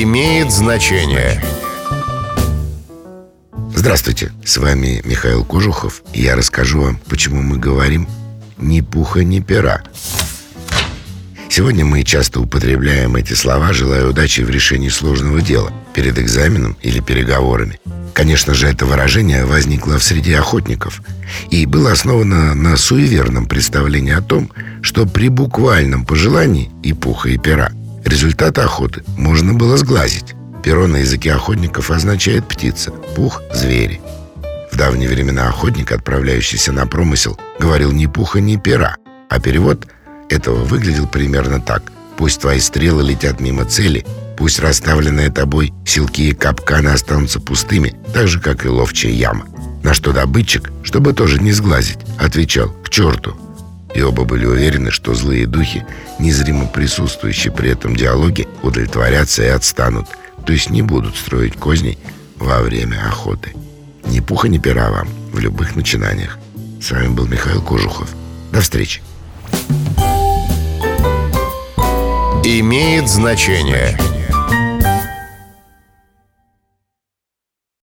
имеет значение. Здравствуйте, с вами Михаил Кожухов, и я расскажу вам, почему мы говорим «ни пуха, ни пера». Сегодня мы часто употребляем эти слова, желая удачи в решении сложного дела, перед экзаменом или переговорами. Конечно же, это выражение возникло в среде охотников и было основано на суеверном представлении о том, что при буквальном пожелании и пуха, и пера результат охоты можно было сглазить. Перо на языке охотников означает птица, пух – звери. В давние времена охотник, отправляющийся на промысел, говорил ни пуха, ни пера, а перевод – этого выглядел примерно так. Пусть твои стрелы летят мимо цели, пусть расставленные тобой силки и капканы останутся пустыми, так же, как и ловчая яма. На что добытчик, чтобы тоже не сглазить, отвечал «к черту». И оба были уверены, что злые духи, незримо присутствующие при этом диалоге, удовлетворятся и отстанут, то есть не будут строить козней во время охоты. Ни пуха, ни пера вам в любых начинаниях. С вами был Михаил Кожухов. До встречи. Имеет значение.